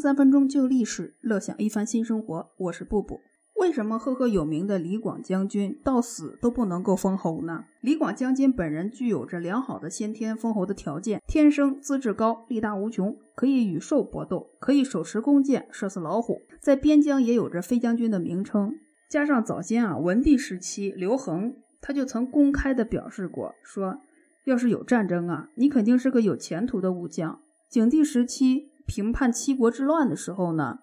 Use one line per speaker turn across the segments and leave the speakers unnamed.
三分钟旧历史，乐享一番新生活。我是布布。为什么赫赫有名的李广将军到死都不能够封侯呢？李广将军本人具有着良好的先天封侯的条件，天生资质高，力大无穷，可以与兽搏斗，可以手持弓箭射死老虎，在边疆也有着飞将军的名称。加上早先啊，文帝时期刘恒他就曾公开的表示过，说要是有战争啊，你肯定是个有前途的武将。景帝时期。平叛七国之乱的时候呢，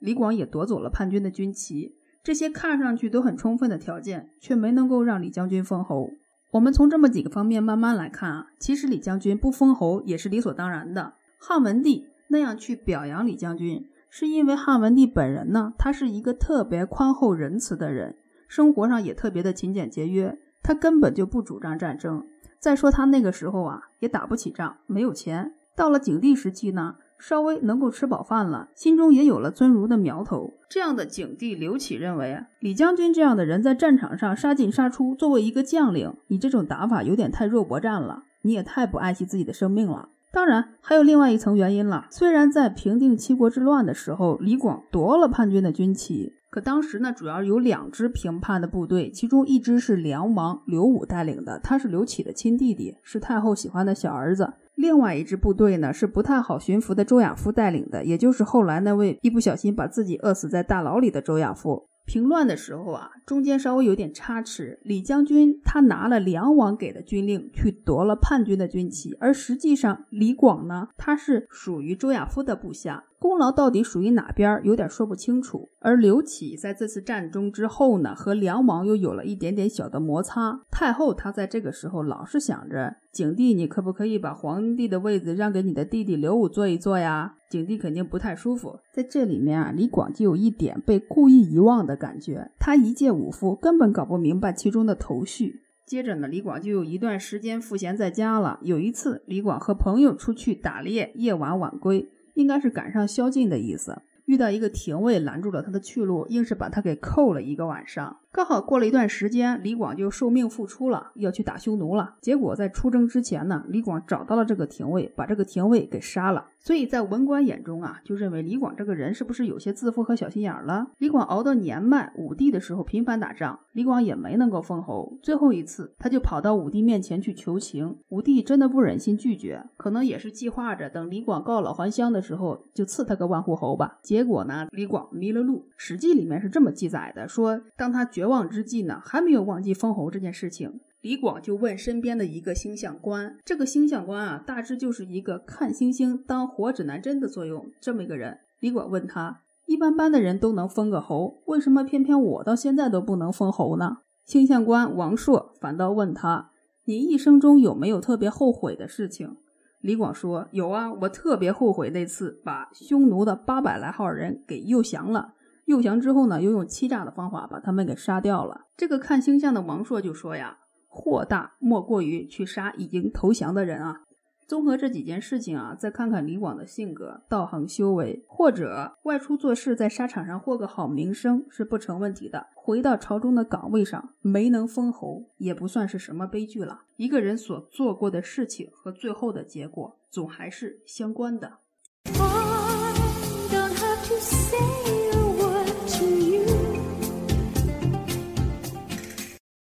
李广也夺走了叛军的军旗，这些看上去都很充分的条件，却没能够让李将军封侯。我们从这么几个方面慢慢来看啊，其实李将军不封侯也是理所当然的。汉文帝那样去表扬李将军，是因为汉文帝本人呢，他是一个特别宽厚仁慈的人，生活上也特别的勤俭节约，他根本就不主张战争。再说他那个时候啊，也打不起仗，没有钱。到了景帝时期呢。稍微能够吃饱饭了，心中也有了尊儒的苗头。这样的景帝刘启认为啊，李将军这样的人在战场上杀进杀出，作为一个将领，你这种打法有点太肉搏战了，你也太不爱惜自己的生命了。当然，还有另外一层原因了。虽然在平定七国之乱的时候，李广夺了叛军的军旗，可当时呢，主要有两支平叛的部队，其中一支是梁王刘武带领的，他是刘启的亲弟弟，是太后喜欢的小儿子。另外一支部队呢，是不太好驯服的周亚夫带领的，也就是后来那位一不小心把自己饿死在大牢里的周亚夫。平乱的时候啊，中间稍微有点差池。李将军他拿了梁王给的军令，去夺了叛军的军旗，而实际上李广呢，他是属于周亚夫的部下。功劳到底属于哪边，有点说不清楚。而刘启在这次战中之后呢，和梁王又有了一点点小的摩擦。太后她在这个时候老是想着，景帝你可不可以把皇帝的位子让给你的弟弟刘武坐一坐呀？景帝肯定不太舒服。在这里面啊，李广就有一点被故意遗忘的感觉。他一介武夫，根本搞不明白其中的头绪。接着呢，李广就有一段时间赋闲在家了。有一次，李广和朋友出去打猎，夜晚晚归。应该是赶上宵禁的意思，遇到一个廷尉拦住了他的去路，硬是把他给扣了一个晚上。刚好过了一段时间，李广就受命复出了，要去打匈奴了。结果在出征之前呢，李广找到了这个廷尉，把这个廷尉给杀了。所以在文官眼中啊，就认为李广这个人是不是有些自负和小心眼了？李广熬到年迈，武帝的时候频繁打仗，李广也没能够封侯。最后一次，他就跑到武帝面前去求情，武帝真的不忍心拒绝，可能也是计划着等李广告老还乡的时候，就赐他个万户侯吧。结果呢，李广迷了路，《史记》里面是这么记载的：说当他绝望之际呢，还没有忘记封侯这件事情。李广就问身边的一个星象官，这个星象官啊，大致就是一个看星星当活指南针的作用，这么一个人。李广问他，一般般的人都能封个侯，为什么偏偏我到现在都不能封侯呢？星象官王朔反倒问他，你一生中有没有特别后悔的事情？李广说，有啊，我特别后悔那次把匈奴的八百来号人给诱降了，诱降之后呢，又用欺诈的方法把他们给杀掉了。这个看星象的王朔就说呀。祸大莫过于去杀已经投降的人啊！综合这几件事情啊，再看看李广的性格，道行修为，或者外出做事，在沙场上获个好名声是不成问题的。回到朝中的岗位上，没能封侯，也不算是什么悲剧了。一个人所做过的事情和最后的结果，总还是相关的。